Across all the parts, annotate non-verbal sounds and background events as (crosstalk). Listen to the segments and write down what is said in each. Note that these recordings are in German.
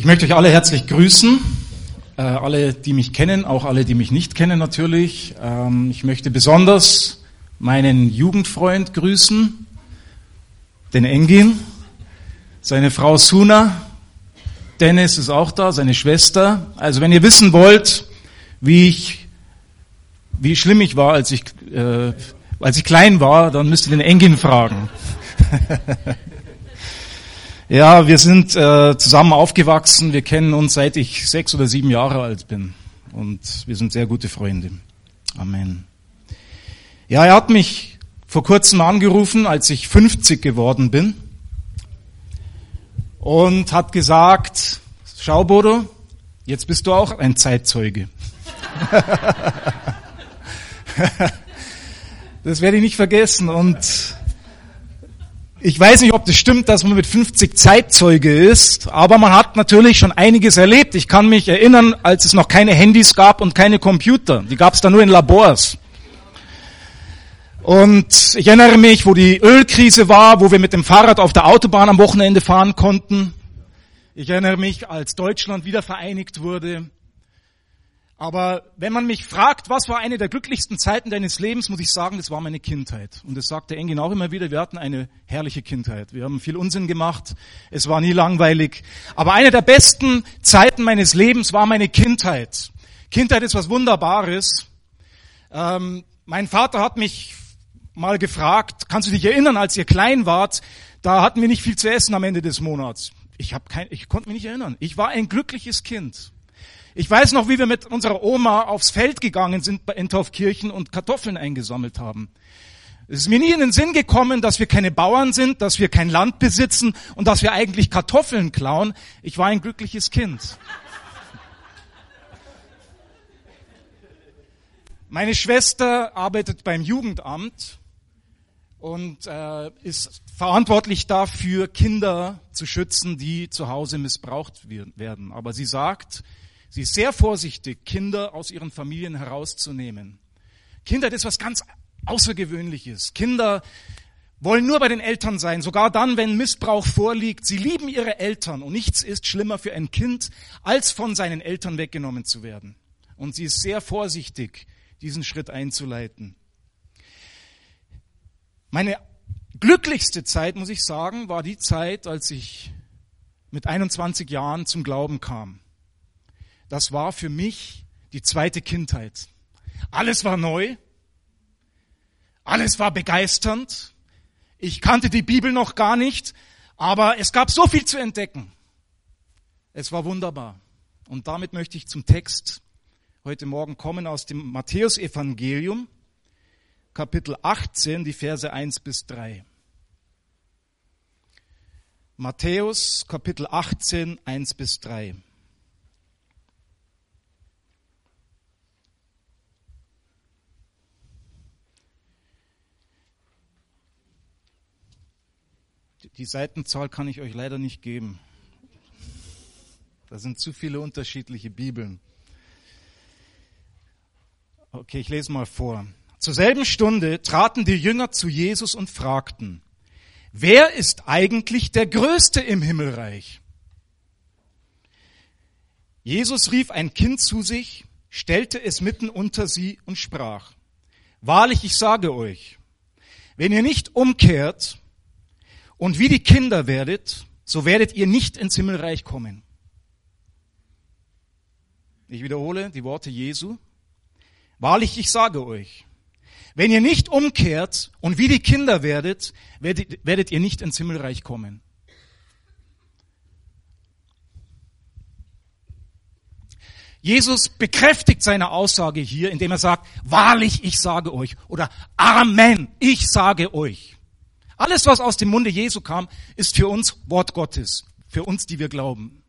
Ich möchte euch alle herzlich grüßen, äh, alle, die mich kennen, auch alle, die mich nicht kennen natürlich. Ähm, ich möchte besonders meinen Jugendfreund grüßen, den Engin, seine Frau Suna, Dennis ist auch da, seine Schwester. Also wenn ihr wissen wollt, wie ich, wie schlimm ich war, als ich, äh, als ich klein war, dann müsst ihr den Engin fragen. (laughs) Ja, wir sind äh, zusammen aufgewachsen. Wir kennen uns seit ich sechs oder sieben Jahre alt bin. Und wir sind sehr gute Freunde. Amen. Ja, er hat mich vor kurzem angerufen, als ich 50 geworden bin. Und hat gesagt, schau Bodo, jetzt bist du auch ein Zeitzeuge. (laughs) das werde ich nicht vergessen. Und ich weiß nicht, ob das stimmt, dass man mit 50 Zeitzeuge ist, aber man hat natürlich schon einiges erlebt. Ich kann mich erinnern, als es noch keine Handys gab und keine Computer. Die gab es da nur in Labors. Und ich erinnere mich, wo die Ölkrise war, wo wir mit dem Fahrrad auf der Autobahn am Wochenende fahren konnten. Ich erinnere mich, als Deutschland wieder vereinigt wurde. Aber wenn man mich fragt, was war eine der glücklichsten Zeiten deines Lebens, muss ich sagen, das war meine Kindheit. Und das sagt der Engin auch immer wieder, wir hatten eine herrliche Kindheit. Wir haben viel Unsinn gemacht, es war nie langweilig. Aber eine der besten Zeiten meines Lebens war meine Kindheit. Kindheit ist was Wunderbares. Ähm, mein Vater hat mich mal gefragt, kannst du dich erinnern, als ihr klein wart, da hatten wir nicht viel zu essen am Ende des Monats. Ich, hab kein, ich konnte mich nicht erinnern. Ich war ein glückliches Kind. Ich weiß noch, wie wir mit unserer Oma aufs Feld gegangen sind bei Entorfkirchen und Kartoffeln eingesammelt haben. Es ist mir nie in den Sinn gekommen, dass wir keine Bauern sind, dass wir kein Land besitzen und dass wir eigentlich Kartoffeln klauen. Ich war ein glückliches Kind. Meine Schwester arbeitet beim Jugendamt und äh, ist verantwortlich dafür, Kinder zu schützen, die zu Hause missbraucht werden. Aber sie sagt, Sie ist sehr vorsichtig, Kinder aus ihren Familien herauszunehmen. Kinder, das ist was ganz Außergewöhnliches. Kinder wollen nur bei den Eltern sein, sogar dann, wenn Missbrauch vorliegt. Sie lieben ihre Eltern und nichts ist schlimmer für ein Kind, als von seinen Eltern weggenommen zu werden. Und sie ist sehr vorsichtig, diesen Schritt einzuleiten. Meine glücklichste Zeit, muss ich sagen, war die Zeit, als ich mit 21 Jahren zum Glauben kam das war für mich die zweite Kindheit. Alles war neu, alles war begeisternd. Ich kannte die Bibel noch gar nicht, aber es gab so viel zu entdecken. Es war wunderbar. Und damit möchte ich zum Text heute Morgen kommen aus dem Matthäusevangelium, Kapitel 18, die Verse 1 bis 3. Matthäus, Kapitel 18, 1 bis 3. Die Seitenzahl kann ich euch leider nicht geben. Da sind zu viele unterschiedliche Bibeln. Okay, ich lese mal vor. Zur selben Stunde traten die Jünger zu Jesus und fragten, wer ist eigentlich der Größte im Himmelreich? Jesus rief ein Kind zu sich, stellte es mitten unter sie und sprach, Wahrlich, ich sage euch, wenn ihr nicht umkehrt und wie die Kinder werdet, so werdet ihr nicht ins Himmelreich kommen. Ich wiederhole die Worte Jesu. Wahrlich, ich sage euch, wenn ihr nicht umkehrt und wie die Kinder werdet, werdet, werdet ihr nicht ins Himmelreich kommen. Jesus bekräftigt seine Aussage hier, indem er sagt, wahrlich, ich sage euch oder Amen, ich sage euch. Alles, was aus dem Munde Jesu kam, ist für uns Wort Gottes, für uns, die wir glauben.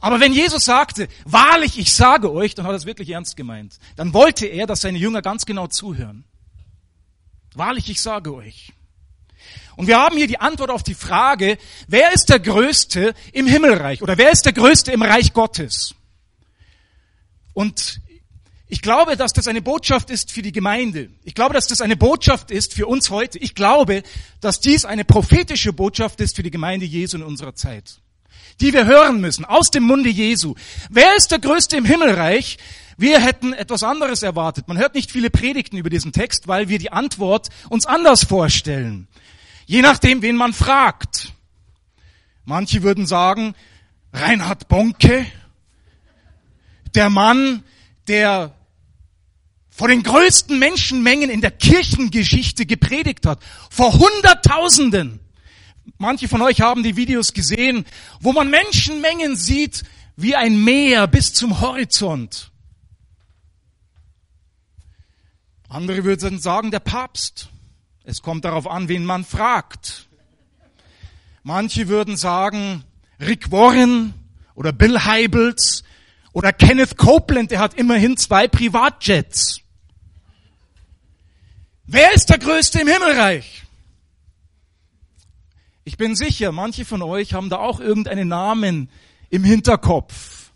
Aber wenn Jesus sagte, wahrlich, ich sage euch, dann hat er es wirklich ernst gemeint. Dann wollte er, dass seine Jünger ganz genau zuhören. Wahrlich, ich sage euch. Und wir haben hier die Antwort auf die Frage, wer ist der Größte im Himmelreich oder wer ist der Größte im Reich Gottes? Und ich glaube, dass das eine Botschaft ist für die Gemeinde. Ich glaube, dass das eine Botschaft ist für uns heute. Ich glaube, dass dies eine prophetische Botschaft ist für die Gemeinde Jesu in unserer Zeit. die wir hören müssen, aus dem Munde Jesu. Wer ist der Größte im Himmelreich? Wir hätten etwas anderes erwartet. Man hört nicht viele Predigten über diesen Text, weil wir die Antwort uns anders vorstellen. Je nachdem, wen man fragt. Manche würden sagen, Reinhard Bonke, der Mann, der vor den größten Menschenmengen in der Kirchengeschichte gepredigt hat. Vor Hunderttausenden. Manche von euch haben die Videos gesehen, wo man Menschenmengen sieht wie ein Meer bis zum Horizont. Andere würden sagen, der Papst. Es kommt darauf an, wen man fragt. Manche würden sagen, Rick Warren oder Bill Heibels oder Kenneth Copeland, der hat immerhin zwei Privatjets. Wer ist der Größte im Himmelreich? Ich bin sicher, manche von euch haben da auch irgendeinen Namen im Hinterkopf.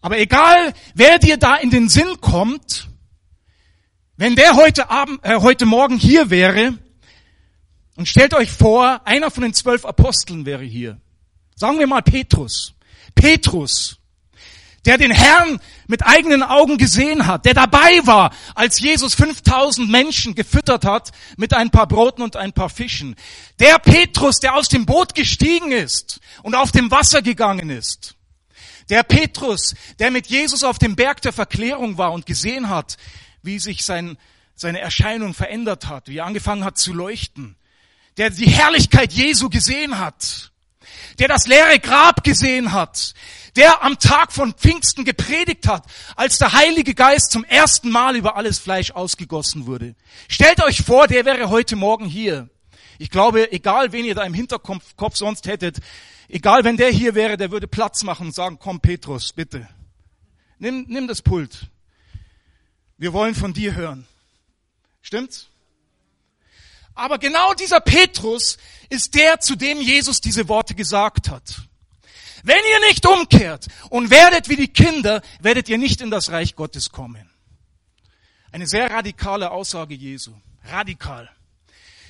Aber egal, wer dir da in den Sinn kommt, wenn der heute Abend, äh, heute Morgen hier wäre, und stellt euch vor, einer von den zwölf Aposteln wäre hier. Sagen wir mal Petrus. Petrus, der den Herrn mit eigenen Augen gesehen hat, der dabei war, als Jesus 5000 Menschen gefüttert hat mit ein paar Broten und ein paar Fischen. Der Petrus, der aus dem Boot gestiegen ist und auf dem Wasser gegangen ist. Der Petrus, der mit Jesus auf dem Berg der Verklärung war und gesehen hat, wie sich sein, seine Erscheinung verändert hat, wie er angefangen hat zu leuchten. Der die Herrlichkeit Jesu gesehen hat der das leere Grab gesehen hat, der am Tag von Pfingsten gepredigt hat, als der Heilige Geist zum ersten Mal über alles Fleisch ausgegossen wurde. Stellt euch vor, der wäre heute Morgen hier. Ich glaube, egal wen ihr da im Hinterkopf Kopf sonst hättet, egal wenn der hier wäre, der würde Platz machen und sagen, komm Petrus, bitte. Nimm, nimm das Pult. Wir wollen von dir hören. Stimmt's? Aber genau dieser Petrus ist der, zu dem Jesus diese Worte gesagt hat. Wenn ihr nicht umkehrt und werdet wie die Kinder, werdet ihr nicht in das Reich Gottes kommen. Eine sehr radikale Aussage Jesu. Radikal.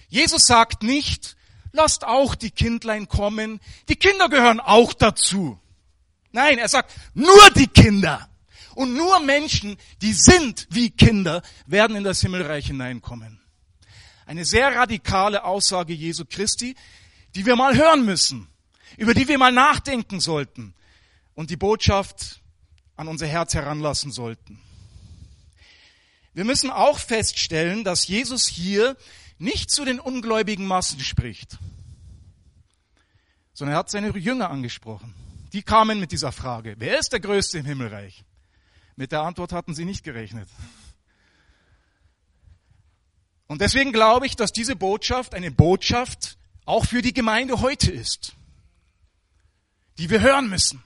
Jesus sagt nicht, lasst auch die Kindlein kommen. Die Kinder gehören auch dazu. Nein, er sagt, nur die Kinder. Und nur Menschen, die sind wie Kinder, werden in das Himmelreich hineinkommen. Eine sehr radikale Aussage Jesu Christi, die wir mal hören müssen, über die wir mal nachdenken sollten und die Botschaft an unser Herz heranlassen sollten. Wir müssen auch feststellen, dass Jesus hier nicht zu den ungläubigen Massen spricht, sondern er hat seine Jünger angesprochen. Die kamen mit dieser Frage, wer ist der Größte im Himmelreich? Mit der Antwort hatten sie nicht gerechnet. Und deswegen glaube ich, dass diese Botschaft eine Botschaft auch für die Gemeinde heute ist, die wir hören müssen.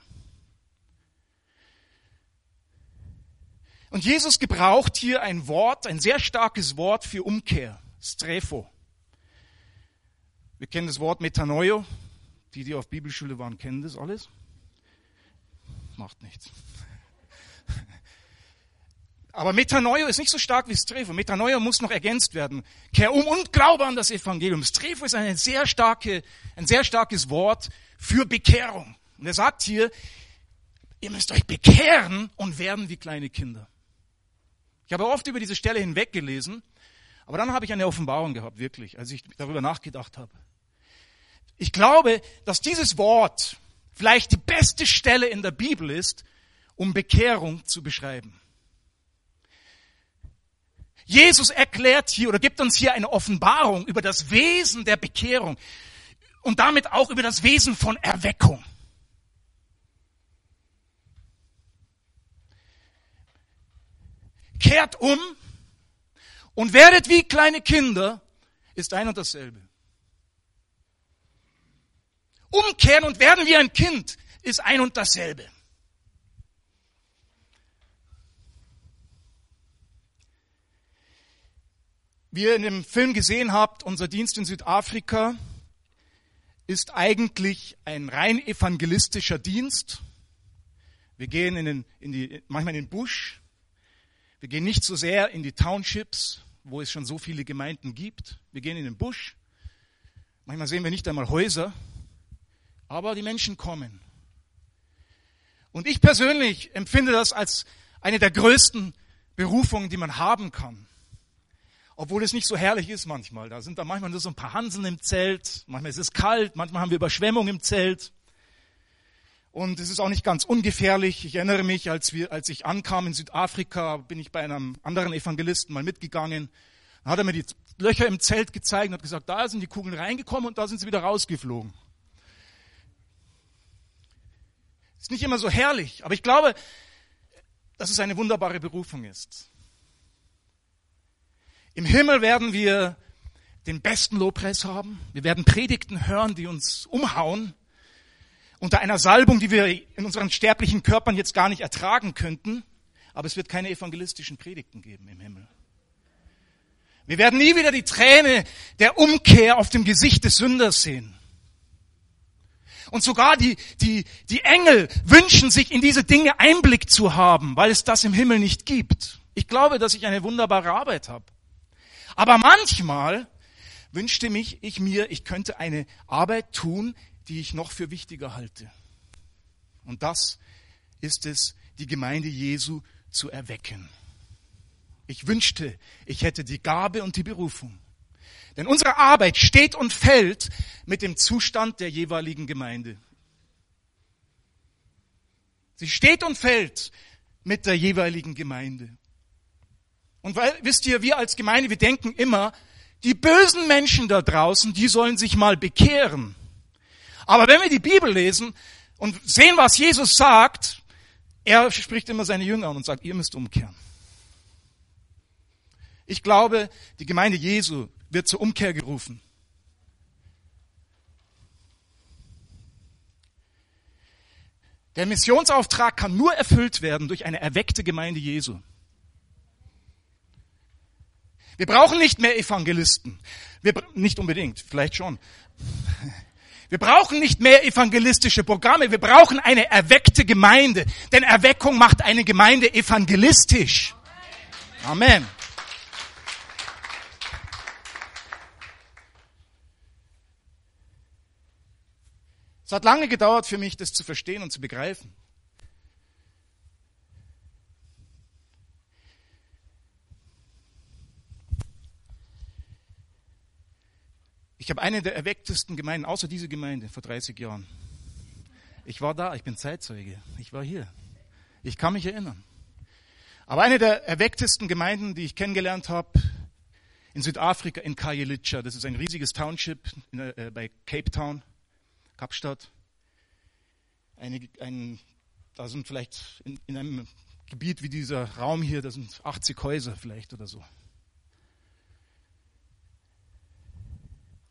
Und Jesus gebraucht hier ein Wort, ein sehr starkes Wort für Umkehr, Strefo. Wir kennen das Wort Metanoio. Die, die auf Bibelschule waren, kennen das alles. Macht nichts. Aber Metanoia ist nicht so stark wie Strefo. Metanoia muss noch ergänzt werden. Kehr um und glaube an das Evangelium. Strefo ist eine sehr starke, ein sehr starkes Wort für Bekehrung. Und er sagt hier, ihr müsst euch bekehren und werden wie kleine Kinder. Ich habe oft über diese Stelle hinweggelesen, aber dann habe ich eine Offenbarung gehabt, wirklich, als ich darüber nachgedacht habe. Ich glaube, dass dieses Wort vielleicht die beste Stelle in der Bibel ist, um Bekehrung zu beschreiben. Jesus erklärt hier oder gibt uns hier eine Offenbarung über das Wesen der Bekehrung und damit auch über das Wesen von Erweckung. Kehrt um und werdet wie kleine Kinder, ist ein und dasselbe. Umkehren und werden wie ein Kind ist ein und dasselbe. Wie ihr in dem Film gesehen habt, unser Dienst in Südafrika ist eigentlich ein rein evangelistischer Dienst. Wir gehen in den, in die, manchmal in den Busch. Wir gehen nicht so sehr in die Townships, wo es schon so viele Gemeinden gibt. Wir gehen in den Busch. Manchmal sehen wir nicht einmal Häuser. Aber die Menschen kommen. Und ich persönlich empfinde das als eine der größten Berufungen, die man haben kann. Obwohl es nicht so herrlich ist manchmal. Da sind da manchmal nur so ein paar Hansen im Zelt. Manchmal ist es kalt. Manchmal haben wir Überschwemmung im Zelt. Und es ist auch nicht ganz ungefährlich. Ich erinnere mich, als, wir, als ich ankam in Südafrika, bin ich bei einem anderen Evangelisten mal mitgegangen. Dann hat er mir die Löcher im Zelt gezeigt und hat gesagt, da sind die Kugeln reingekommen und da sind sie wieder rausgeflogen. Ist nicht immer so herrlich, aber ich glaube, dass es eine wunderbare Berufung ist. Im Himmel werden wir den besten Lobpreis haben. Wir werden Predigten hören, die uns umhauen unter einer Salbung, die wir in unseren sterblichen Körpern jetzt gar nicht ertragen könnten, aber es wird keine evangelistischen Predigten geben im Himmel. Wir werden nie wieder die Träne der Umkehr auf dem Gesicht des Sünders sehen. Und sogar die, die, die Engel wünschen sich in diese Dinge Einblick zu haben, weil es das im Himmel nicht gibt. Ich glaube, dass ich eine wunderbare Arbeit habe. Aber manchmal wünschte mich ich mir, ich könnte eine Arbeit tun, die ich noch für wichtiger halte. Und das ist es, die Gemeinde Jesu zu erwecken. Ich wünschte, ich hätte die Gabe und die Berufung. Denn unsere Arbeit steht und fällt mit dem Zustand der jeweiligen Gemeinde. Sie steht und fällt mit der jeweiligen Gemeinde. Und weil, wisst ihr, wir als Gemeinde, wir denken immer, die bösen Menschen da draußen, die sollen sich mal bekehren. Aber wenn wir die Bibel lesen und sehen, was Jesus sagt, er spricht immer seine Jünger an und sagt, ihr müsst umkehren. Ich glaube, die Gemeinde Jesu wird zur Umkehr gerufen. Der Missionsauftrag kann nur erfüllt werden durch eine erweckte Gemeinde Jesu. Wir brauchen nicht mehr Evangelisten. Wir, nicht unbedingt, vielleicht schon. Wir brauchen nicht mehr evangelistische Programme, wir brauchen eine erweckte Gemeinde, denn Erweckung macht eine Gemeinde evangelistisch. Amen. Es hat lange gedauert für mich, das zu verstehen und zu begreifen. Ich habe eine der erwecktesten Gemeinden, außer diese Gemeinde, vor 30 Jahren. Ich war da, ich bin Zeitzeuge, ich war hier. Ich kann mich erinnern. Aber eine der erwecktesten Gemeinden, die ich kennengelernt habe, in Südafrika, in Khayelitsha, das ist ein riesiges Township in, äh, bei Cape Town, Kapstadt. Eine, ein, da sind vielleicht in, in einem Gebiet wie dieser Raum hier, da sind 80 Häuser vielleicht oder so.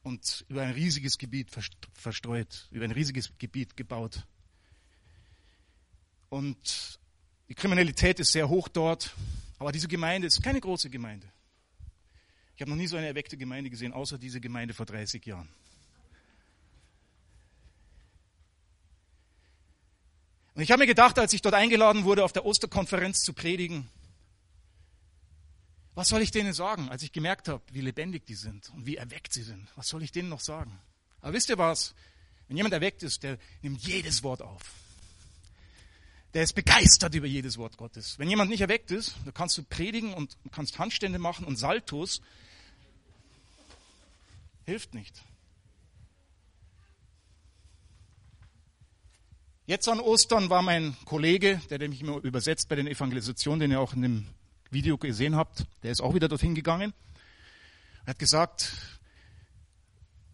Und über ein riesiges Gebiet verstreut, über ein riesiges Gebiet gebaut. Und die Kriminalität ist sehr hoch dort, aber diese Gemeinde ist keine große Gemeinde. Ich habe noch nie so eine erweckte Gemeinde gesehen, außer diese Gemeinde vor 30 Jahren. Und ich habe mir gedacht, als ich dort eingeladen wurde, auf der Osterkonferenz zu predigen, was soll ich denen sagen, als ich gemerkt habe, wie lebendig die sind und wie erweckt sie sind? Was soll ich denen noch sagen? Aber wisst ihr was? Wenn jemand erweckt ist, der nimmt jedes Wort auf. Der ist begeistert über jedes Wort Gottes. Wenn jemand nicht erweckt ist, dann kannst du predigen und kannst Handstände machen und Saltos. Hilft nicht. Jetzt an Ostern war mein Kollege, der mich immer übersetzt bei den Evangelisationen, den ihr auch in dem Video gesehen habt, der ist auch wieder dorthin gegangen. Er hat gesagt,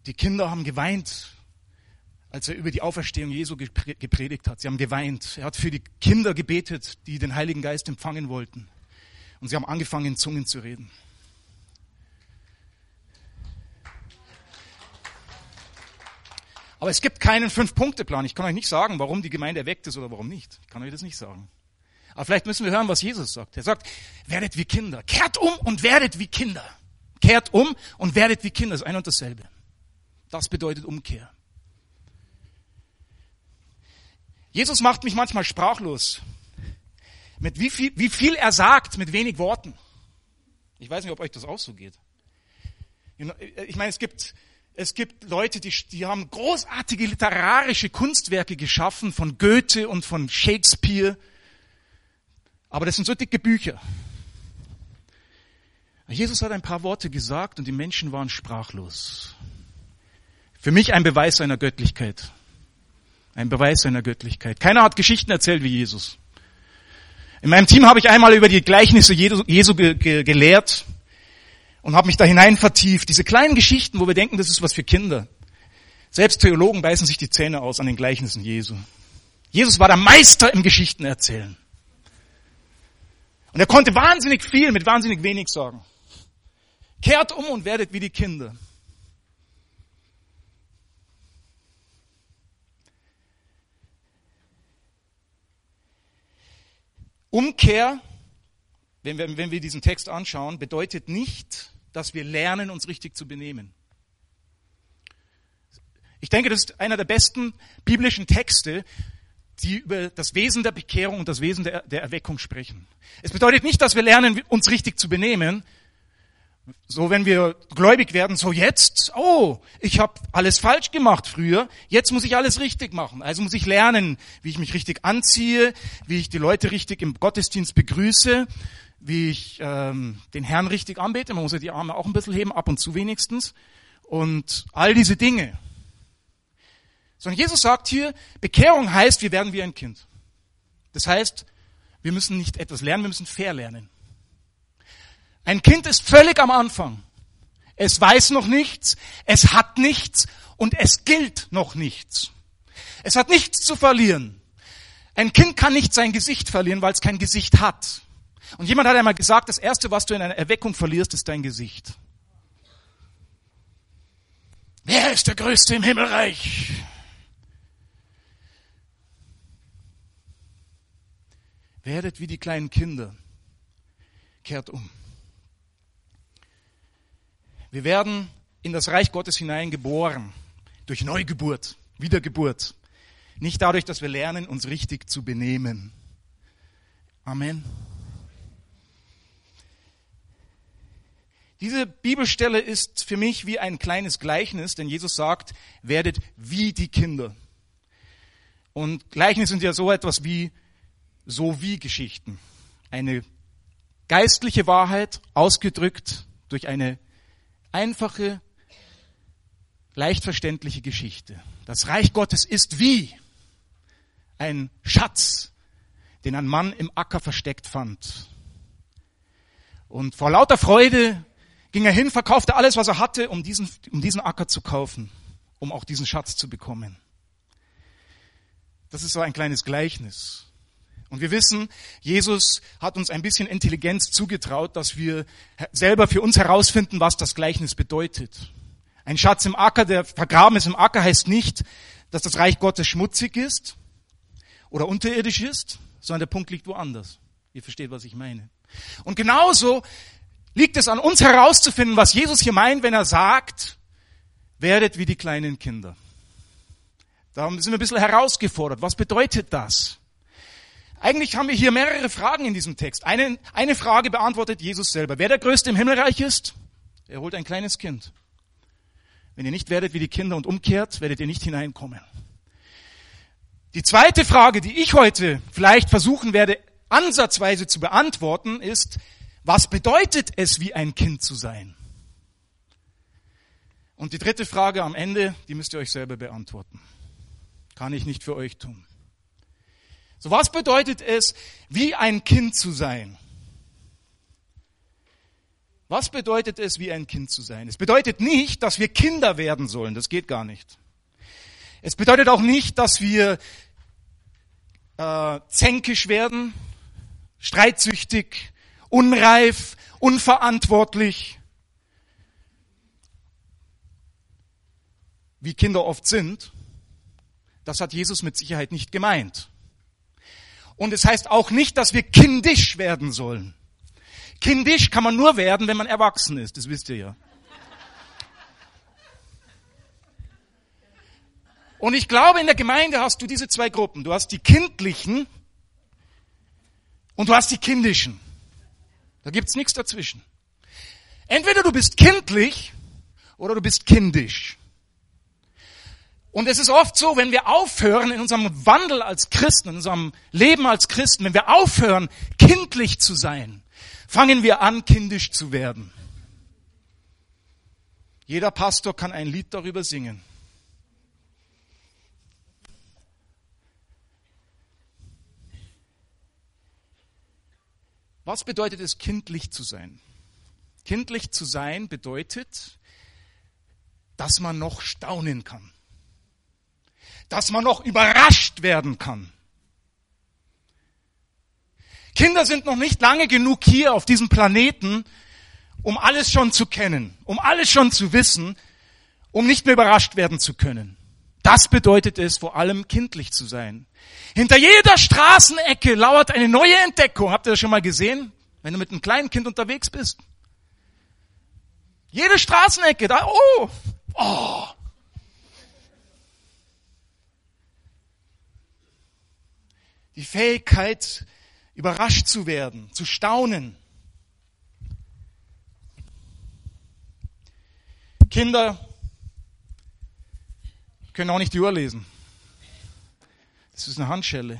die Kinder haben geweint, als er über die Auferstehung Jesu gepredigt hat. Sie haben geweint. Er hat für die Kinder gebetet, die den Heiligen Geist empfangen wollten. Und sie haben angefangen, in Zungen zu reden. Aber es gibt keinen Fünf-Punkte-Plan. Ich kann euch nicht sagen, warum die Gemeinde erweckt ist oder warum nicht. Ich kann euch das nicht sagen. Aber vielleicht müssen wir hören, was Jesus sagt. Er sagt, werdet wie Kinder. Kehrt um und werdet wie Kinder. Kehrt um und werdet wie Kinder. Das ist ein und dasselbe. Das bedeutet Umkehr. Jesus macht mich manchmal sprachlos. Mit wie viel, wie viel er sagt, mit wenig Worten. Ich weiß nicht, ob euch das auch so geht. Ich meine, es gibt Es gibt Leute, die, die haben großartige literarische Kunstwerke geschaffen von Goethe und von Shakespeare. Aber das sind so dicke Bücher. Jesus hat ein paar Worte gesagt und die Menschen waren sprachlos. Für mich ein Beweis seiner Göttlichkeit. Ein Beweis seiner Göttlichkeit. Keiner hat Geschichten erzählt wie Jesus. In meinem Team habe ich einmal über die Gleichnisse Jesu, Jesu ge, ge, gelehrt und habe mich da hinein vertieft. Diese kleinen Geschichten, wo wir denken, das ist was für Kinder. Selbst Theologen beißen sich die Zähne aus an den Gleichnissen Jesu. Jesus war der Meister im Geschichten erzählen. Und er konnte wahnsinnig viel mit wahnsinnig wenig sagen. Kehrt um und werdet wie die Kinder. Umkehr, wenn wir, wenn wir diesen Text anschauen, bedeutet nicht, dass wir lernen, uns richtig zu benehmen. Ich denke, das ist einer der besten biblischen Texte, die über das Wesen der Bekehrung und das Wesen der, der Erweckung sprechen. Es bedeutet nicht, dass wir lernen, uns richtig zu benehmen, so, wenn wir gläubig werden, so jetzt, oh, ich habe alles falsch gemacht früher, jetzt muss ich alles richtig machen. Also muss ich lernen, wie ich mich richtig anziehe, wie ich die Leute richtig im Gottesdienst begrüße, wie ich ähm, den Herrn richtig anbete. Man muss ja die Arme auch ein bisschen heben, ab und zu wenigstens. Und all diese Dinge. Sondern Jesus sagt hier, Bekehrung heißt, wir werden wie ein Kind. Das heißt, wir müssen nicht etwas lernen, wir müssen fair lernen. Ein Kind ist völlig am Anfang. Es weiß noch nichts, es hat nichts und es gilt noch nichts. Es hat nichts zu verlieren. Ein Kind kann nicht sein Gesicht verlieren, weil es kein Gesicht hat. Und jemand hat einmal gesagt, das Erste, was du in einer Erweckung verlierst, ist dein Gesicht. Wer ist der Größte im Himmelreich? Werdet wie die kleinen Kinder. Kehrt um. Wir werden in das Reich Gottes hineingeboren durch Neugeburt, Wiedergeburt. Nicht dadurch, dass wir lernen, uns richtig zu benehmen. Amen. Diese Bibelstelle ist für mich wie ein kleines Gleichnis, denn Jesus sagt, werdet wie die Kinder. Und Gleichnisse sind ja so etwas wie so wie Geschichten. Eine geistliche Wahrheit ausgedrückt durch eine einfache, leicht verständliche Geschichte. Das Reich Gottes ist wie ein Schatz, den ein Mann im Acker versteckt fand. Und vor lauter Freude ging er hin, verkaufte alles, was er hatte, um diesen, um diesen Acker zu kaufen, um auch diesen Schatz zu bekommen. Das ist so ein kleines Gleichnis. Und wir wissen, Jesus hat uns ein bisschen Intelligenz zugetraut, dass wir selber für uns herausfinden, was das Gleichnis bedeutet. Ein Schatz im Acker, der vergraben ist im Acker, heißt nicht, dass das Reich Gottes schmutzig ist oder unterirdisch ist, sondern der Punkt liegt woanders. Ihr versteht, was ich meine. Und genauso liegt es an uns herauszufinden, was Jesus hier meint, wenn er sagt, werdet wie die kleinen Kinder. Darum sind wir ein bisschen herausgefordert. Was bedeutet das? Eigentlich haben wir hier mehrere Fragen in diesem Text. Eine, eine Frage beantwortet Jesus selber. Wer der Größte im Himmelreich ist? Er holt ein kleines Kind. Wenn ihr nicht werdet wie die Kinder und umkehrt, werdet ihr nicht hineinkommen. Die zweite Frage, die ich heute vielleicht versuchen werde, ansatzweise zu beantworten, ist, was bedeutet es, wie ein Kind zu sein? Und die dritte Frage am Ende, die müsst ihr euch selber beantworten. Kann ich nicht für euch tun. So was bedeutet es, wie ein Kind zu sein? Was bedeutet es, wie ein Kind zu sein? Es bedeutet nicht, dass wir Kinder werden sollen. Das geht gar nicht. Es bedeutet auch nicht, dass wir äh, zänkisch werden, streitsüchtig, unreif, unverantwortlich, wie Kinder oft sind. Das hat Jesus mit Sicherheit nicht gemeint. Und es heißt auch nicht, dass wir kindisch werden sollen. Kindisch kann man nur werden, wenn man erwachsen ist, das wisst ihr ja. Und ich glaube, in der Gemeinde hast du diese zwei Gruppen. Du hast die kindlichen und du hast die kindischen. Da gibt's nichts dazwischen. Entweder du bist kindlich oder du bist kindisch. Und es ist oft so, wenn wir aufhören in unserem Wandel als Christen, in unserem Leben als Christen, wenn wir aufhören, kindlich zu sein, fangen wir an, kindisch zu werden. Jeder Pastor kann ein Lied darüber singen. Was bedeutet es, kindlich zu sein? Kindlich zu sein bedeutet, dass man noch staunen kann. Dass man noch überrascht werden kann. Kinder sind noch nicht lange genug hier auf diesem Planeten, um alles schon zu kennen, um alles schon zu wissen, um nicht mehr überrascht werden zu können. Das bedeutet es, vor allem kindlich zu sein. Hinter jeder Straßenecke lauert eine neue Entdeckung. Habt ihr das schon mal gesehen? Wenn du mit einem kleinen Kind unterwegs bist. Jede Straßenecke, da, oh, oh. Die Fähigkeit, überrascht zu werden, zu staunen. Kinder können auch nicht die Uhr lesen. Das ist eine Handschelle.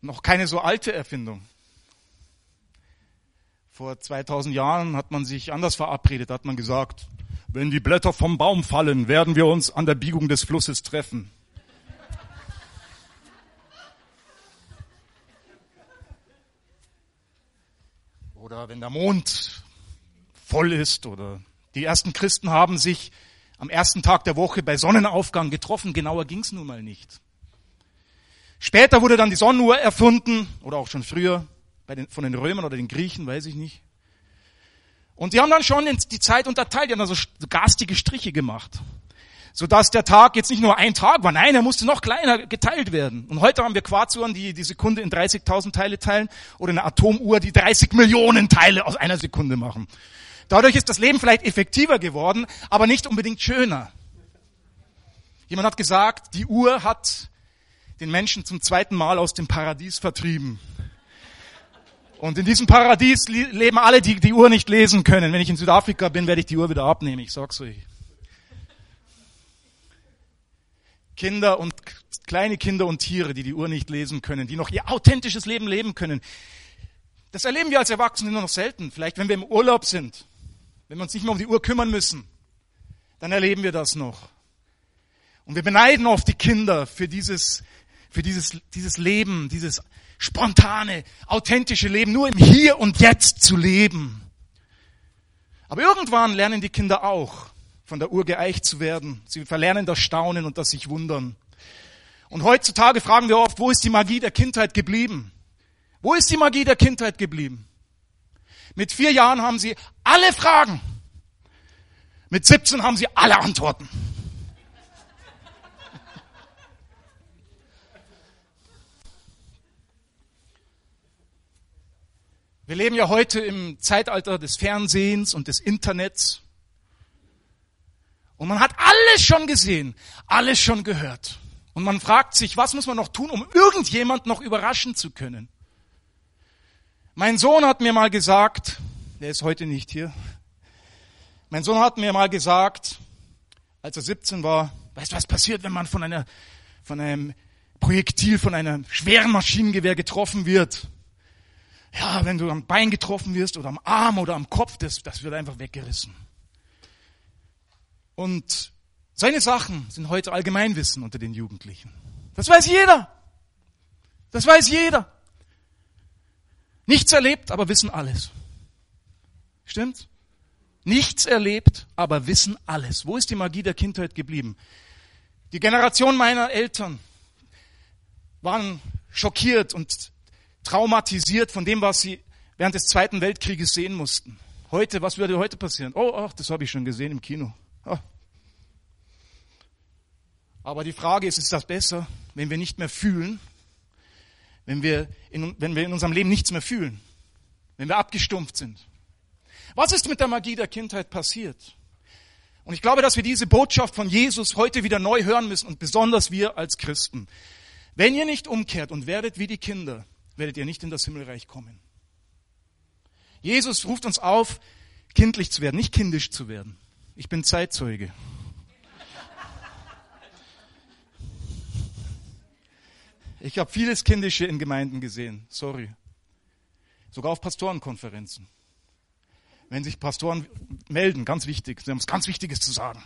Noch keine so alte Erfindung. Vor 2000 Jahren hat man sich anders verabredet, hat man gesagt, wenn die Blätter vom Baum fallen, werden wir uns an der Biegung des Flusses treffen. Oder wenn der Mond voll ist oder die ersten Christen haben sich am ersten Tag der Woche bei Sonnenaufgang getroffen. Genauer ging's nun mal nicht. Später wurde dann die Sonnenuhr erfunden oder auch schon früher den, von den Römern oder den Griechen, weiß ich nicht. Und die haben dann schon die Zeit unterteilt, die haben dann so garstige Striche gemacht. Sodass der Tag jetzt nicht nur ein Tag war, nein, er musste noch kleiner geteilt werden. Und heute haben wir Quarzuhren, die die Sekunde in 30.000 Teile teilen oder eine Atomuhr, die 30 Millionen Teile aus einer Sekunde machen. Dadurch ist das Leben vielleicht effektiver geworden, aber nicht unbedingt schöner. Jemand hat gesagt, die Uhr hat den Menschen zum zweiten Mal aus dem Paradies vertrieben. Und in diesem Paradies leben alle, die die Uhr nicht lesen können. Wenn ich in Südafrika bin, werde ich die Uhr wieder abnehmen, ich sag's euch. Kinder und kleine Kinder und Tiere, die die Uhr nicht lesen können, die noch ihr authentisches Leben leben können. Das erleben wir als Erwachsene nur noch selten. Vielleicht, wenn wir im Urlaub sind. Wenn wir uns nicht mehr um die Uhr kümmern müssen, dann erleben wir das noch. Und wir beneiden oft die Kinder für dieses, für dieses, dieses Leben, dieses spontane, authentische Leben, nur im Hier und Jetzt zu leben. Aber irgendwann lernen die Kinder auch, von der Uhr geeicht zu werden. Sie verlernen das Staunen und das sich wundern. Und heutzutage fragen wir oft, wo ist die Magie der Kindheit geblieben? Wo ist die Magie der Kindheit geblieben? Mit vier Jahren haben sie alle Fragen. Mit 17 haben sie alle Antworten. Wir leben ja heute im Zeitalter des Fernsehens und des Internets. Und man hat alles schon gesehen, alles schon gehört. Und man fragt sich, was muss man noch tun, um irgendjemand noch überraschen zu können? Mein Sohn hat mir mal gesagt, der ist heute nicht hier, mein Sohn hat mir mal gesagt, als er 17 war, weißt du, was passiert, wenn man von einer, von einem Projektil, von einem schweren Maschinengewehr getroffen wird? Ja, wenn du am Bein getroffen wirst oder am Arm oder am Kopf, das, das wird einfach weggerissen. Und seine Sachen sind heute Allgemeinwissen unter den Jugendlichen. Das weiß jeder. Das weiß jeder. Nichts erlebt, aber wissen alles. Stimmt? Nichts erlebt, aber wissen alles. Wo ist die Magie der Kindheit geblieben? Die Generation meiner Eltern waren schockiert und traumatisiert von dem, was sie während des Zweiten Weltkrieges sehen mussten. Heute, was würde heute passieren? Oh, ach, das habe ich schon gesehen im Kino. Oh. Aber die Frage ist, ist das besser, wenn wir nicht mehr fühlen, wenn wir, in, wenn wir in unserem Leben nichts mehr fühlen, wenn wir abgestumpft sind. Was ist mit der Magie der Kindheit passiert? Und ich glaube, dass wir diese Botschaft von Jesus heute wieder neu hören müssen und besonders wir als Christen. Wenn ihr nicht umkehrt und werdet wie die Kinder, werdet ihr nicht in das Himmelreich kommen. Jesus ruft uns auf, kindlich zu werden, nicht kindisch zu werden. Ich bin Zeitzeuge. Ich habe vieles Kindische in Gemeinden gesehen, sorry. Sogar auf Pastorenkonferenzen. Wenn sich Pastoren melden, ganz wichtig, sie haben was ganz Wichtiges zu sagen.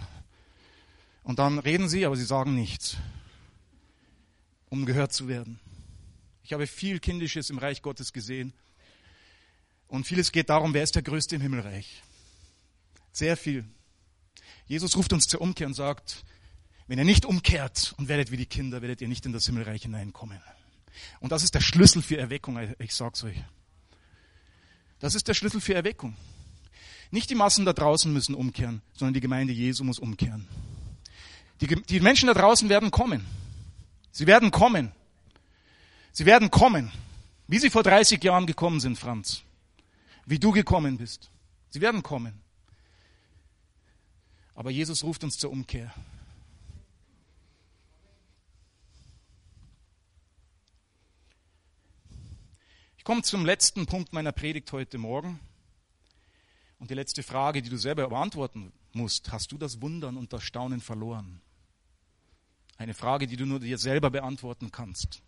Und dann reden sie, aber sie sagen nichts, um gehört zu werden. Ich habe viel Kindisches im Reich Gottes gesehen. Und vieles geht darum, wer ist der Größte im Himmelreich. Sehr viel. Jesus ruft uns zur Umkehr und sagt, wenn ihr nicht umkehrt und werdet wie die Kinder, werdet ihr nicht in das Himmelreich hineinkommen. Und das ist der Schlüssel für Erweckung, ich sag's euch. Das ist der Schlüssel für Erweckung. Nicht die Massen da draußen müssen umkehren, sondern die Gemeinde Jesu muss umkehren. Die, die Menschen da draußen werden kommen. Sie werden kommen. Sie werden kommen. Wie sie vor 30 Jahren gekommen sind, Franz. Wie du gekommen bist. Sie werden kommen. Aber Jesus ruft uns zur Umkehr. Ich komme zum letzten Punkt meiner Predigt heute Morgen. Und die letzte Frage, die du selber beantworten musst, hast du das Wundern und das Staunen verloren? Eine Frage, die du nur dir selber beantworten kannst.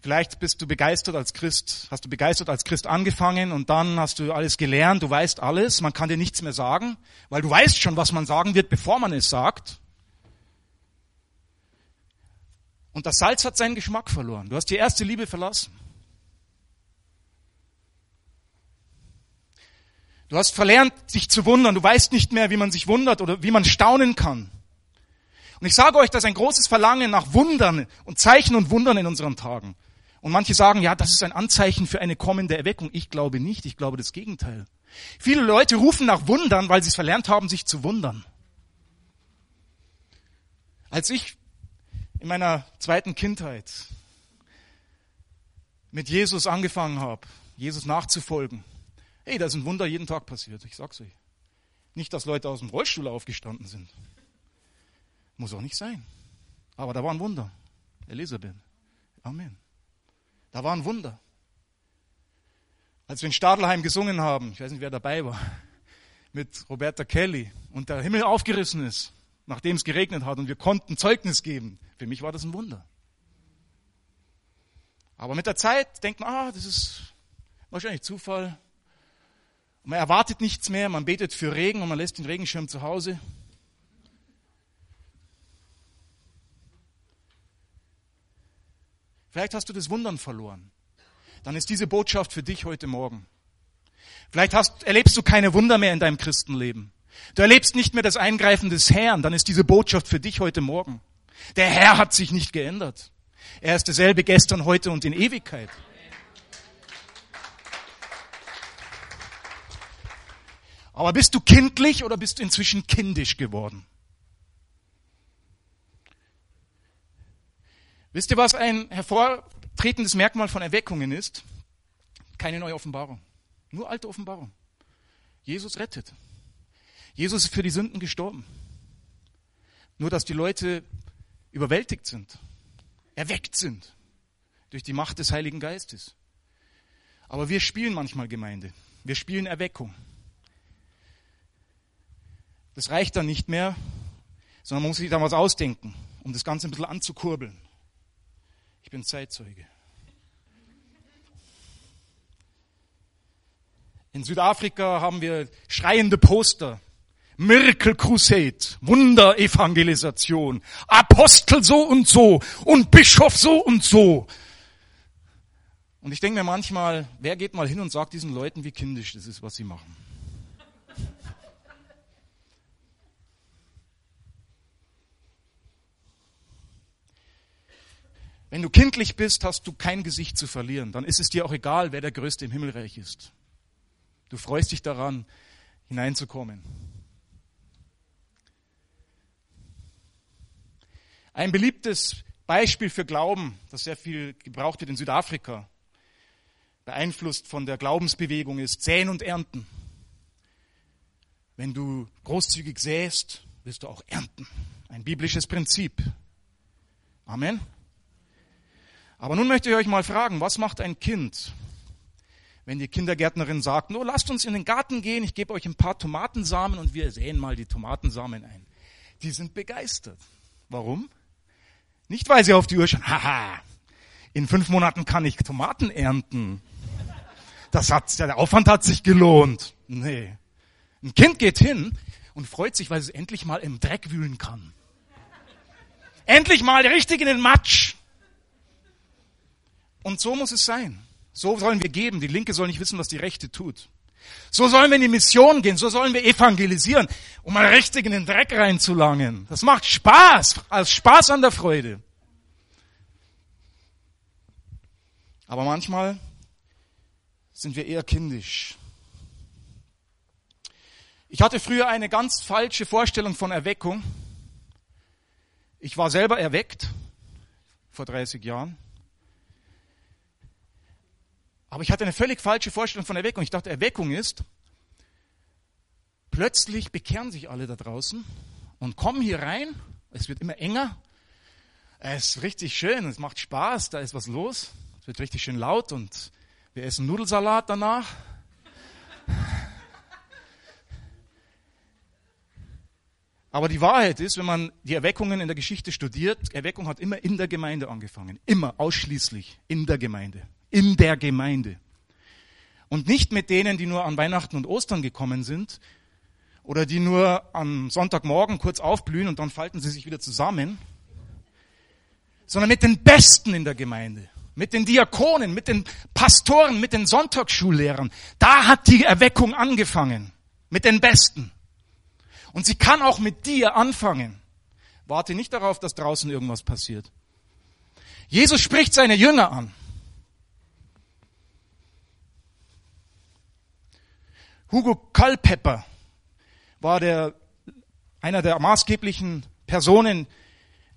Vielleicht bist du begeistert als Christ, hast du begeistert als Christ angefangen und dann hast du alles gelernt, du weißt alles, man kann dir nichts mehr sagen, weil du weißt schon, was man sagen wird, bevor man es sagt. Und das Salz hat seinen Geschmack verloren. Du hast die erste Liebe verlassen. Du hast verlernt, sich zu wundern. Du weißt nicht mehr, wie man sich wundert oder wie man staunen kann. Und ich sage euch, das ist ein großes Verlangen nach Wundern und Zeichen und Wundern in unseren Tagen. Und manche sagen, ja, das ist ein Anzeichen für eine kommende Erweckung. Ich glaube nicht, ich glaube das Gegenteil. Viele Leute rufen nach Wundern, weil sie es verlernt haben, sich zu wundern. Als ich in meiner zweiten Kindheit mit Jesus angefangen habe, Jesus nachzufolgen, hey, da ist ein Wunder jeden Tag passiert, ich sag's euch. Nicht, dass Leute aus dem Rollstuhl aufgestanden sind. Muss auch nicht sein. Aber da war ein Wunder. Elisabeth. Amen. Da war ein Wunder. Als wir in Stadelheim gesungen haben, ich weiß nicht, wer dabei war, (laughs) mit Roberta Kelly und der Himmel aufgerissen ist, nachdem es geregnet hat und wir konnten Zeugnis geben, für mich war das ein Wunder. Aber mit der Zeit denkt man, ah, das ist wahrscheinlich Zufall. Man erwartet nichts mehr, man betet für Regen und man lässt den Regenschirm zu Hause. Vielleicht hast du das Wundern verloren. Dann ist diese Botschaft für dich heute Morgen. Vielleicht hast, erlebst du keine Wunder mehr in deinem Christenleben. Du erlebst nicht mehr das Eingreifen des Herrn. Dann ist diese Botschaft für dich heute Morgen. Der Herr hat sich nicht geändert. Er ist derselbe gestern, heute und in Ewigkeit. Aber bist du kindlich oder bist du inzwischen kindisch geworden? Wisst ihr, was ein hervortretendes Merkmal von Erweckungen ist? Keine neue Offenbarung. Nur alte Offenbarung. Jesus rettet. Jesus ist für die Sünden gestorben. Nur, dass die Leute überwältigt sind, erweckt sind durch die Macht des Heiligen Geistes. Aber wir spielen manchmal Gemeinde. Wir spielen Erweckung. Das reicht dann nicht mehr, sondern man muss sich da was ausdenken, um das Ganze ein bisschen anzukurbeln. Ich bin Zeitzeuge. In Südafrika haben wir schreiende Poster. Miracle Crusade, Wunderevangelisation, Apostel so und so und Bischof so und so. Und ich denke mir manchmal, wer geht mal hin und sagt diesen Leuten, wie kindisch das ist, was sie machen. Wenn du kindlich bist, hast du kein Gesicht zu verlieren. Dann ist es dir auch egal, wer der Größte im Himmelreich ist. Du freust dich daran, hineinzukommen. Ein beliebtes Beispiel für Glauben, das sehr viel gebraucht wird in Südafrika, beeinflusst von der Glaubensbewegung, ist Säen und Ernten. Wenn du großzügig säst, wirst du auch ernten. Ein biblisches Prinzip. Amen. Aber nun möchte ich euch mal fragen, was macht ein Kind, wenn die Kindergärtnerin sagt, nur lasst uns in den Garten gehen, ich gebe euch ein paar Tomatensamen und wir säen mal die Tomatensamen ein. Die sind begeistert. Warum? Nicht, weil sie auf die Uhr schauen, haha, in fünf Monaten kann ich Tomaten ernten. Das hat, der Aufwand hat sich gelohnt. Nee. Ein Kind geht hin und freut sich, weil es endlich mal im Dreck wühlen kann. Endlich mal richtig in den Matsch. Und so muss es sein. So sollen wir geben. Die Linke soll nicht wissen, was die Rechte tut. So sollen wir in die Mission gehen, so sollen wir evangelisieren, um mal richtig in den Dreck reinzulangen. Das macht Spaß, als Spaß an der Freude. Aber manchmal sind wir eher kindisch. Ich hatte früher eine ganz falsche Vorstellung von Erweckung. Ich war selber erweckt vor 30 Jahren. Aber ich hatte eine völlig falsche Vorstellung von Erweckung. Ich dachte, Erweckung ist, plötzlich bekehren sich alle da draußen und kommen hier rein. Es wird immer enger. Es ist richtig schön, es macht Spaß, da ist was los. Es wird richtig schön laut und wir essen Nudelsalat danach. Aber die Wahrheit ist, wenn man die Erweckungen in der Geschichte studiert, Erweckung hat immer in der Gemeinde angefangen. Immer, ausschließlich in der Gemeinde in der Gemeinde. Und nicht mit denen, die nur an Weihnachten und Ostern gekommen sind oder die nur am Sonntagmorgen kurz aufblühen und dann falten sie sich wieder zusammen, sondern mit den Besten in der Gemeinde, mit den Diakonen, mit den Pastoren, mit den Sonntagsschullehrern. Da hat die Erweckung angefangen, mit den Besten. Und sie kann auch mit dir anfangen. Warte nicht darauf, dass draußen irgendwas passiert. Jesus spricht seine Jünger an. Hugo Culpepper war der, einer der maßgeblichen Personen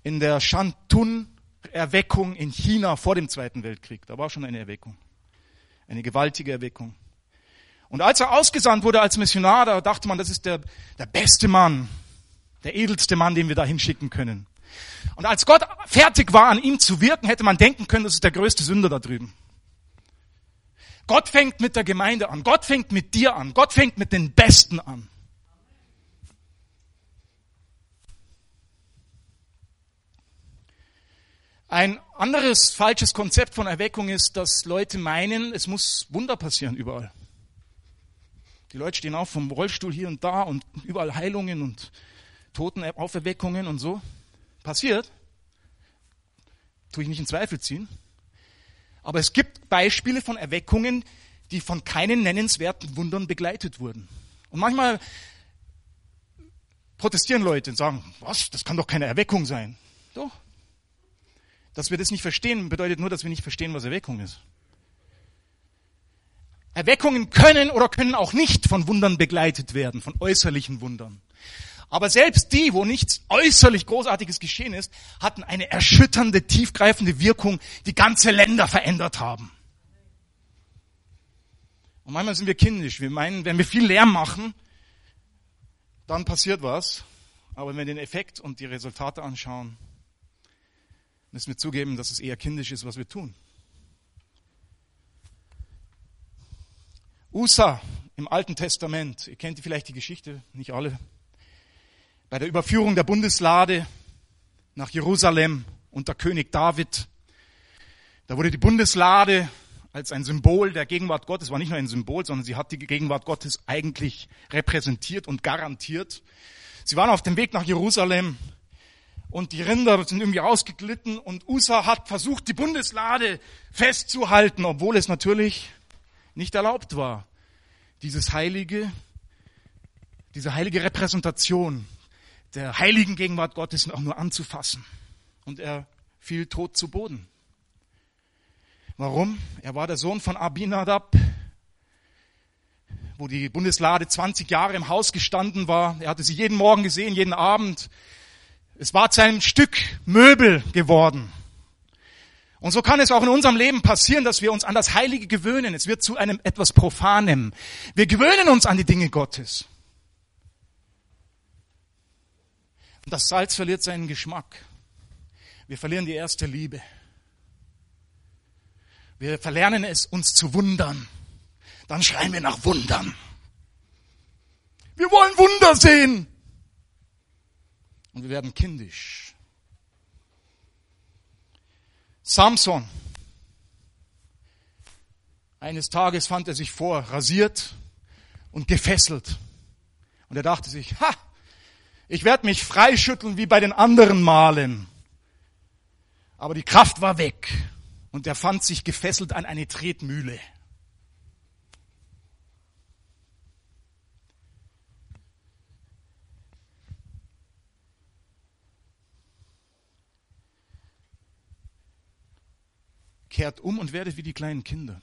in der Shantun-Erweckung in China vor dem Zweiten Weltkrieg. Da war schon eine Erweckung. Eine gewaltige Erweckung. Und als er ausgesandt wurde als Missionar, da dachte man, das ist der, der beste Mann, der edelste Mann, den wir da hinschicken können. Und als Gott fertig war, an ihm zu wirken, hätte man denken können, das ist der größte Sünder da drüben. Gott fängt mit der Gemeinde an. Gott fängt mit dir an. Gott fängt mit den Besten an. Ein anderes falsches Konzept von Erweckung ist, dass Leute meinen, es muss Wunder passieren überall. Die Leute stehen auf vom Rollstuhl hier und da und überall Heilungen und Totenauferweckungen und so. Passiert. Tue ich nicht in Zweifel ziehen. Aber es gibt Beispiele von Erweckungen, die von keinen nennenswerten Wundern begleitet wurden. Und manchmal protestieren Leute und sagen, was, das kann doch keine Erweckung sein. Doch. Dass wir das nicht verstehen, bedeutet nur, dass wir nicht verstehen, was Erweckung ist. Erweckungen können oder können auch nicht von Wundern begleitet werden, von äußerlichen Wundern. Aber selbst die, wo nichts äußerlich Großartiges geschehen ist, hatten eine erschütternde, tiefgreifende Wirkung, die ganze Länder verändert haben. Und manchmal sind wir kindisch. Wir meinen, wenn wir viel Lärm machen, dann passiert was. Aber wenn wir den Effekt und die Resultate anschauen, müssen wir zugeben, dass es eher kindisch ist, was wir tun. Usa im Alten Testament, ihr kennt vielleicht die Geschichte, nicht alle, bei der Überführung der Bundeslade nach Jerusalem unter König David. Da wurde die Bundeslade als ein Symbol der Gegenwart Gottes, war nicht nur ein Symbol, sondern sie hat die Gegenwart Gottes eigentlich repräsentiert und garantiert. Sie waren auf dem Weg nach Jerusalem und die Rinder sind irgendwie ausgeglitten und Usa hat versucht, die Bundeslade festzuhalten, obwohl es natürlich nicht erlaubt war. Dieses heilige, diese heilige Repräsentation der heiligen Gegenwart Gottes auch nur anzufassen. Und er fiel tot zu Boden. Warum? Er war der Sohn von Abinadab, wo die Bundeslade 20 Jahre im Haus gestanden war. Er hatte sie jeden Morgen gesehen, jeden Abend. Es war zu einem Stück Möbel geworden. Und so kann es auch in unserem Leben passieren, dass wir uns an das Heilige gewöhnen. Es wird zu einem etwas Profanem. Wir gewöhnen uns an die Dinge Gottes. Und das Salz verliert seinen Geschmack. Wir verlieren die erste Liebe. Wir verlernen es, uns zu wundern. Dann schreien wir nach Wundern. Wir wollen Wunder sehen. Und wir werden kindisch. Samson. Eines Tages fand er sich vor, rasiert und gefesselt. Und er dachte sich, ha, ich werde mich freischütteln wie bei den anderen Malen. Aber die Kraft war weg und er fand sich gefesselt an eine Tretmühle. Kehrt um und werdet wie die kleinen Kinder.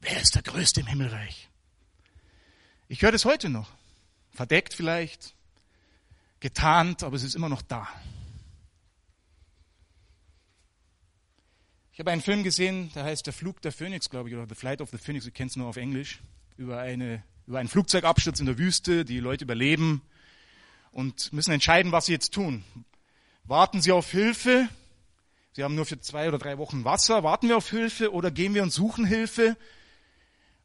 Wer ist der Größte im Himmelreich? Ich höre das heute noch. Verdeckt vielleicht, getarnt, aber es ist immer noch da. Ich habe einen Film gesehen, der heißt Der Flug der Phoenix, glaube ich, oder The Flight of the Phoenix, ich kenne es nur auf Englisch, über, eine, über einen Flugzeugabsturz in der Wüste. Die Leute überleben und müssen entscheiden, was sie jetzt tun. Warten sie auf Hilfe? Sie haben nur für zwei oder drei Wochen Wasser. Warten wir auf Hilfe oder gehen wir und suchen Hilfe?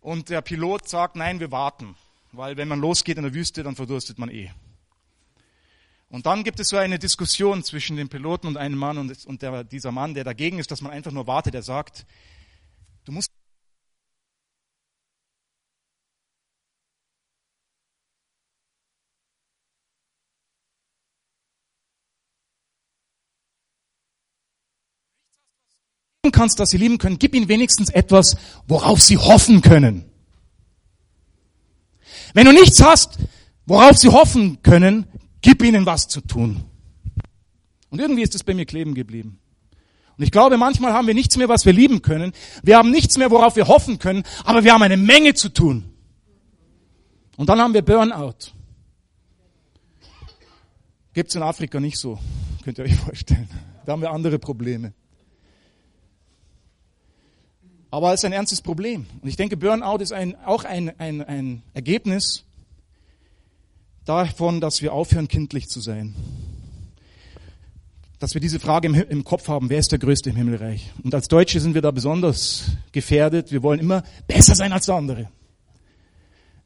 Und der Pilot sagt, nein, wir warten. Weil wenn man losgeht in der Wüste, dann verdurstet man eh. Und dann gibt es so eine Diskussion zwischen dem Piloten und einem Mann und, und der, dieser Mann, der dagegen ist, dass man einfach nur wartet, der sagt, du musst kannst, dass sie lieben können, gib ihnen wenigstens etwas, worauf sie hoffen können. Wenn du nichts hast, worauf sie hoffen können, gib ihnen was zu tun. Und irgendwie ist es bei mir kleben geblieben. Und ich glaube, manchmal haben wir nichts mehr, was wir lieben können. Wir haben nichts mehr, worauf wir hoffen können, aber wir haben eine Menge zu tun. Und dann haben wir Burnout. Gibt's in Afrika nicht so, könnt ihr euch vorstellen. Da haben wir andere Probleme. Aber es ist ein ernstes Problem. Und ich denke, Burnout ist ein, auch ein, ein, ein Ergebnis davon, dass wir aufhören, kindlich zu sein. Dass wir diese Frage im, im, Kopf haben, wer ist der Größte im Himmelreich? Und als Deutsche sind wir da besonders gefährdet. Wir wollen immer besser sein als der andere.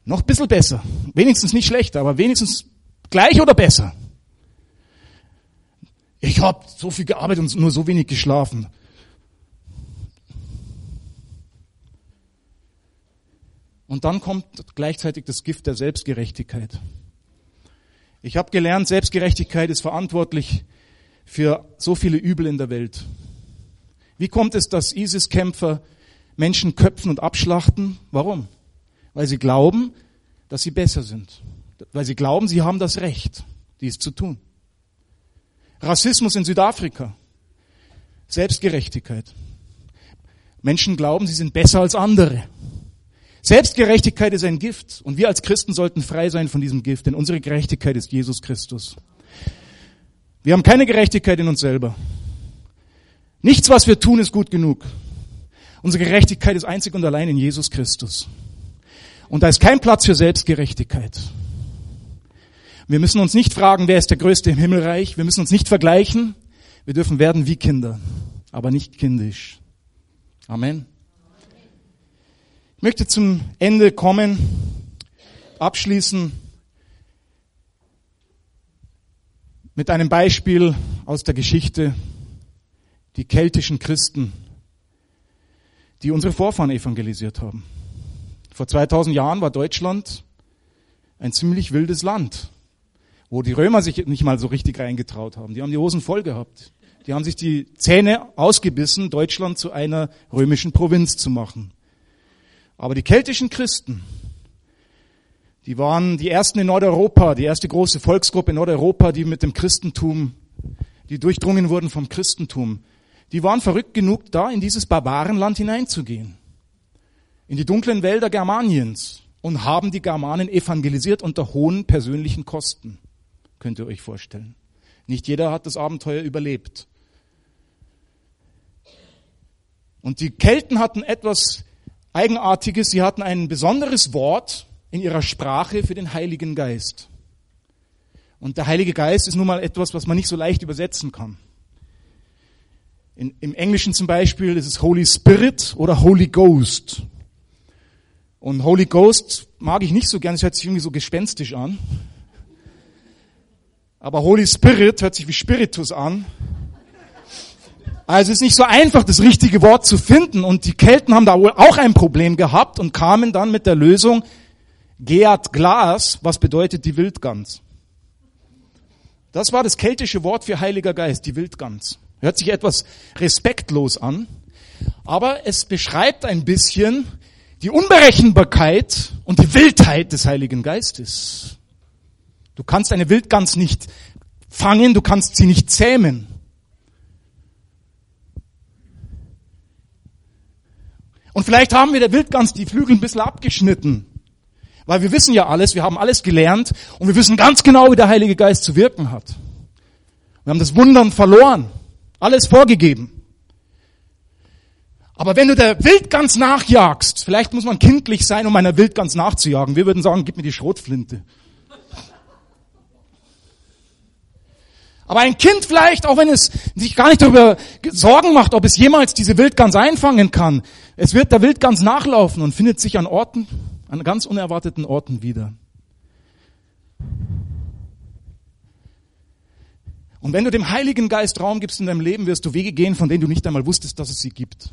Noch ein bisschen besser. Wenigstens nicht schlechter, aber wenigstens gleich oder besser. Ich habe so viel gearbeitet und nur so wenig geschlafen. Und dann kommt gleichzeitig das Gift der Selbstgerechtigkeit. Ich habe gelernt, Selbstgerechtigkeit ist verantwortlich für so viele Übel in der Welt. Wie kommt es, dass ISIS-Kämpfer Menschen köpfen und abschlachten? Warum? Weil sie glauben, dass sie besser sind. Weil sie glauben, sie haben das Recht, dies zu tun. Rassismus in Südafrika. Selbstgerechtigkeit. Menschen glauben, sie sind besser als andere. Selbstgerechtigkeit ist ein Gift und wir als Christen sollten frei sein von diesem Gift, denn unsere Gerechtigkeit ist Jesus Christus. Wir haben keine Gerechtigkeit in uns selber. Nichts, was wir tun, ist gut genug. Unsere Gerechtigkeit ist einzig und allein in Jesus Christus. Und da ist kein Platz für Selbstgerechtigkeit. Wir müssen uns nicht fragen, wer ist der Größte im Himmelreich. Wir müssen uns nicht vergleichen. Wir dürfen werden wie Kinder, aber nicht kindisch. Amen. Ich möchte zum Ende kommen, abschließen mit einem Beispiel aus der Geschichte, die keltischen Christen, die unsere Vorfahren evangelisiert haben. Vor 2000 Jahren war Deutschland ein ziemlich wildes Land, wo die Römer sich nicht mal so richtig reingetraut haben. Die haben die Hosen voll gehabt. Die haben sich die Zähne ausgebissen, Deutschland zu einer römischen Provinz zu machen. Aber die keltischen Christen, die waren die ersten in Nordeuropa, die erste große Volksgruppe in Nordeuropa, die mit dem Christentum, die durchdrungen wurden vom Christentum. Die waren verrückt genug, da in dieses Barbarenland hineinzugehen. In die dunklen Wälder Germaniens und haben die Germanen evangelisiert unter hohen persönlichen Kosten. Könnt ihr euch vorstellen. Nicht jeder hat das Abenteuer überlebt. Und die Kelten hatten etwas Eigenartiges, sie hatten ein besonderes Wort in ihrer Sprache für den Heiligen Geist. Und der Heilige Geist ist nun mal etwas, was man nicht so leicht übersetzen kann. In, Im Englischen zum Beispiel ist es Holy Spirit oder Holy Ghost. Und Holy Ghost mag ich nicht so gern, es hört sich irgendwie so gespenstisch an. Aber Holy Spirit hört sich wie Spiritus an. Also es ist nicht so einfach, das richtige Wort zu finden. Und die Kelten haben da wohl auch ein Problem gehabt und kamen dann mit der Lösung Geat Glas, was bedeutet die Wildgans. Das war das keltische Wort für Heiliger Geist, die Wildgans. Hört sich etwas respektlos an, aber es beschreibt ein bisschen die Unberechenbarkeit und die Wildheit des Heiligen Geistes. Du kannst eine Wildgans nicht fangen, du kannst sie nicht zähmen. Und vielleicht haben wir der Wildgans die Flügel ein bisschen abgeschnitten. Weil wir wissen ja alles, wir haben alles gelernt und wir wissen ganz genau, wie der Heilige Geist zu wirken hat. Wir haben das Wundern verloren. Alles vorgegeben. Aber wenn du der Wildgans nachjagst, vielleicht muss man kindlich sein, um einer Wildgans nachzujagen. Wir würden sagen, gib mir die Schrotflinte. Aber ein Kind vielleicht, auch wenn es sich gar nicht darüber Sorgen macht, ob es jemals diese Wildgans einfangen kann, es wird der Wildgans nachlaufen und findet sich an Orten, an ganz unerwarteten Orten wieder. Und wenn du dem Heiligen Geist Raum gibst in deinem Leben, wirst du Wege gehen, von denen du nicht einmal wusstest, dass es sie gibt.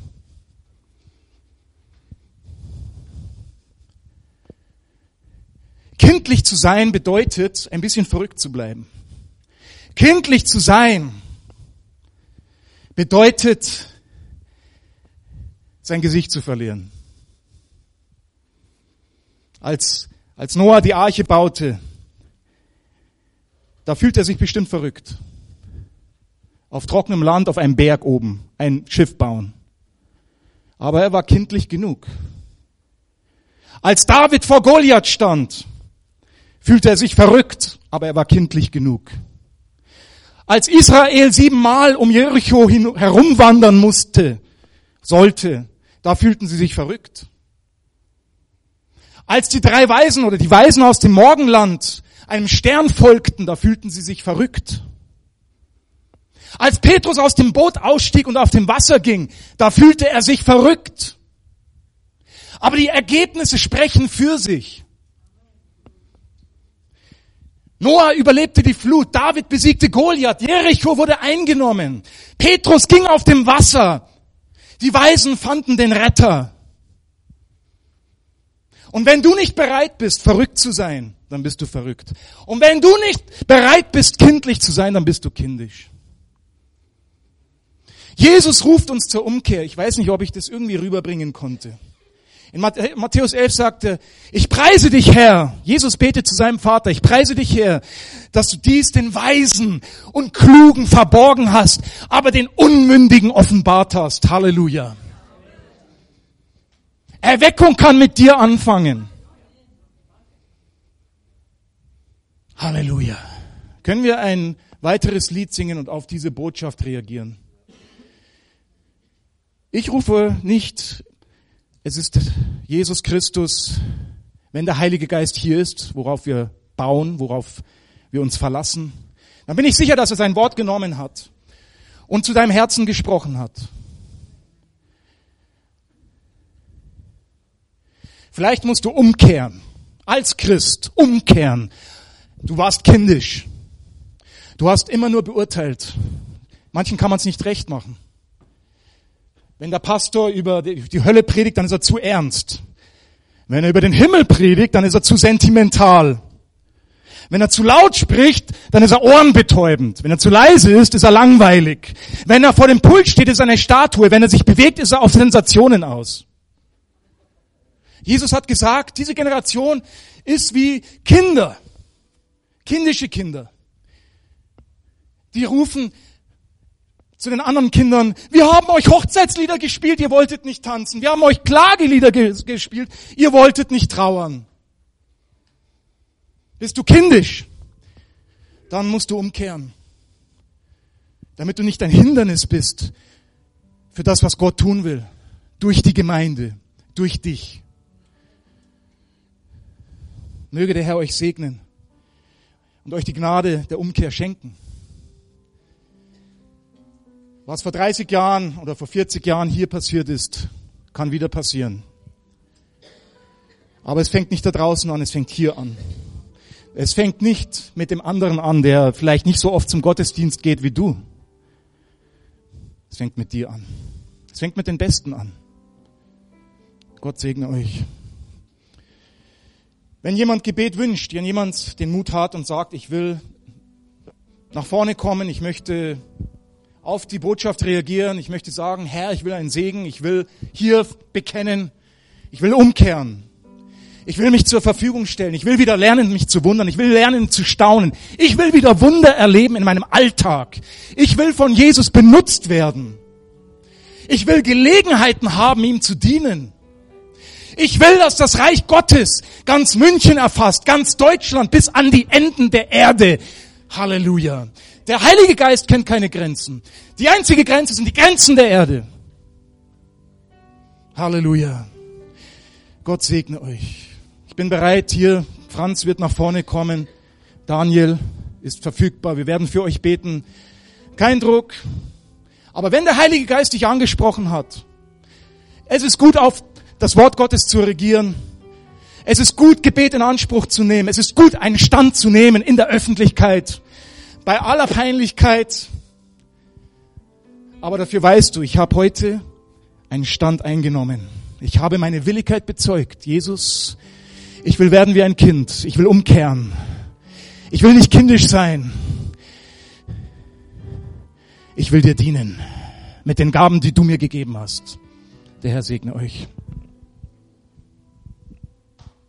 Kindlich zu sein bedeutet, ein bisschen verrückt zu bleiben. Kindlich zu sein bedeutet, sein Gesicht zu verlieren. Als, als Noah die Arche baute, da fühlt er sich bestimmt verrückt. Auf trockenem Land, auf einem Berg oben, ein Schiff bauen. Aber er war kindlich genug. Als David vor Goliath stand, fühlte er sich verrückt, aber er war kindlich genug. Als Israel siebenmal um Jericho herumwandern musste, sollte, da fühlten sie sich verrückt. Als die drei Weisen oder die Weisen aus dem Morgenland einem Stern folgten, da fühlten sie sich verrückt. Als Petrus aus dem Boot ausstieg und auf dem Wasser ging, da fühlte er sich verrückt. Aber die Ergebnisse sprechen für sich. Noah überlebte die Flut, David besiegte Goliath, Jericho wurde eingenommen, Petrus ging auf dem Wasser, die Weisen fanden den Retter. Und wenn du nicht bereit bist, verrückt zu sein, dann bist du verrückt. Und wenn du nicht bereit bist, kindlich zu sein, dann bist du kindisch. Jesus ruft uns zur Umkehr. Ich weiß nicht, ob ich das irgendwie rüberbringen konnte. In Matthäus 11 sagte, ich preise dich, Herr. Jesus betet zu seinem Vater, ich preise dich, Herr, dass du dies den Weisen und Klugen verborgen hast, aber den Unmündigen offenbart hast. Halleluja. Erweckung kann mit dir anfangen. Halleluja. Können wir ein weiteres Lied singen und auf diese Botschaft reagieren? Ich rufe nicht es ist Jesus Christus, wenn der Heilige Geist hier ist, worauf wir bauen, worauf wir uns verlassen, dann bin ich sicher, dass er sein Wort genommen hat und zu deinem Herzen gesprochen hat. Vielleicht musst du umkehren, als Christ umkehren. Du warst kindisch. Du hast immer nur beurteilt. Manchen kann man es nicht recht machen. Wenn der Pastor über die Hölle predigt, dann ist er zu ernst. Wenn er über den Himmel predigt, dann ist er zu sentimental. Wenn er zu laut spricht, dann ist er ohrenbetäubend. Wenn er zu leise ist, ist er langweilig. Wenn er vor dem Pult steht, ist er eine Statue. Wenn er sich bewegt, ist er auf Sensationen aus. Jesus hat gesagt, diese Generation ist wie Kinder, kindische Kinder. Die rufen, zu den anderen Kindern, wir haben euch Hochzeitslieder gespielt, ihr wolltet nicht tanzen. Wir haben euch Klagelieder ge gespielt, ihr wolltet nicht trauern. Bist du kindisch? Dann musst du umkehren. Damit du nicht ein Hindernis bist für das, was Gott tun will. Durch die Gemeinde, durch dich. Möge der Herr euch segnen und euch die Gnade der Umkehr schenken. Was vor 30 Jahren oder vor 40 Jahren hier passiert ist, kann wieder passieren. Aber es fängt nicht da draußen an, es fängt hier an. Es fängt nicht mit dem anderen an, der vielleicht nicht so oft zum Gottesdienst geht wie du. Es fängt mit dir an. Es fängt mit den Besten an. Gott segne euch. Wenn jemand Gebet wünscht, wenn jemand den Mut hat und sagt, ich will nach vorne kommen, ich möchte auf die Botschaft reagieren, ich möchte sagen, Herr, ich will einen Segen, ich will hier bekennen, ich will umkehren, ich will mich zur Verfügung stellen, ich will wieder lernen, mich zu wundern, ich will lernen zu staunen, ich will wieder Wunder erleben in meinem Alltag, ich will von Jesus benutzt werden, ich will Gelegenheiten haben, ihm zu dienen. Ich will, dass das Reich Gottes ganz München erfasst, ganz Deutschland bis an die Enden der Erde. Halleluja. Der Heilige Geist kennt keine Grenzen. Die einzige Grenze sind die Grenzen der Erde. Halleluja. Gott segne euch. Ich bin bereit hier. Franz wird nach vorne kommen. Daniel ist verfügbar. Wir werden für euch beten. Kein Druck. Aber wenn der Heilige Geist dich angesprochen hat, es ist gut auf das Wort Gottes zu regieren. Es ist gut, Gebet in Anspruch zu nehmen. Es ist gut, einen Stand zu nehmen in der Öffentlichkeit. Bei aller Peinlichkeit. Aber dafür weißt du, ich habe heute einen Stand eingenommen. Ich habe meine Willigkeit bezeugt. Jesus, ich will werden wie ein Kind. Ich will umkehren. Ich will nicht kindisch sein. Ich will dir dienen mit den Gaben, die du mir gegeben hast. Der Herr segne euch.